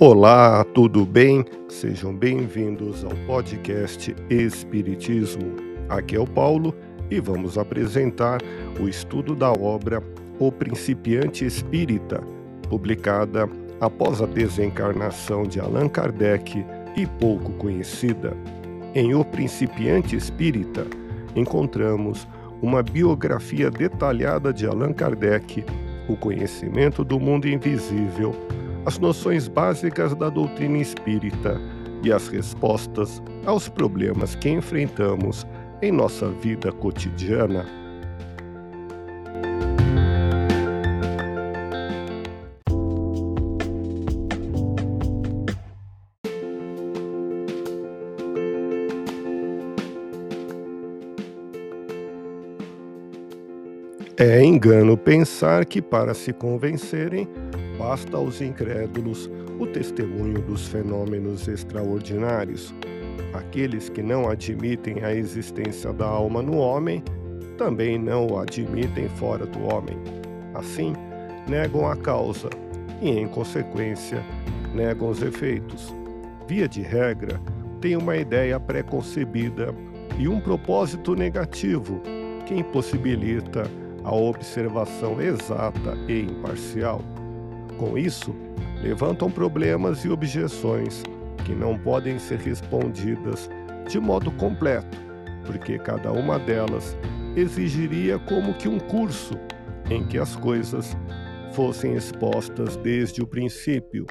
Olá, tudo bem? Sejam bem-vindos ao podcast Espiritismo. Aqui é o Paulo e vamos apresentar o estudo da obra O Principiante Espírita, publicada após a desencarnação de Allan Kardec e pouco conhecida. Em O Principiante Espírita, encontramos uma biografia detalhada de Allan Kardec, o conhecimento do mundo invisível as noções básicas da doutrina espírita e as respostas aos problemas que enfrentamos em nossa vida cotidiana. É engano pensar que, para se convencerem, basta aos incrédulos o testemunho dos fenômenos extraordinários. Aqueles que não admitem a existência da alma no homem também não o admitem fora do homem. Assim, negam a causa e, em consequência, negam os efeitos. Via de regra, têm uma ideia preconcebida e um propósito negativo que impossibilita a observação exata e imparcial. Com isso, levantam problemas e objeções que não podem ser respondidas de modo completo, porque cada uma delas exigiria como que um curso em que as coisas fossem expostas desde o princípio.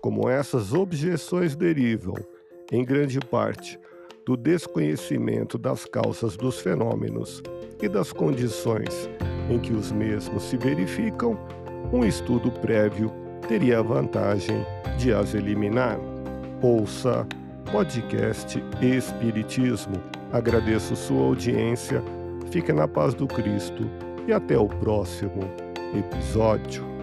Como essas objeções derivam, em grande parte, do desconhecimento das causas dos fenômenos e das condições em que os mesmos se verificam, um estudo prévio teria a vantagem de as eliminar. Ouça podcast Espiritismo. Agradeço sua audiência, fique na paz do Cristo e até o próximo episódio.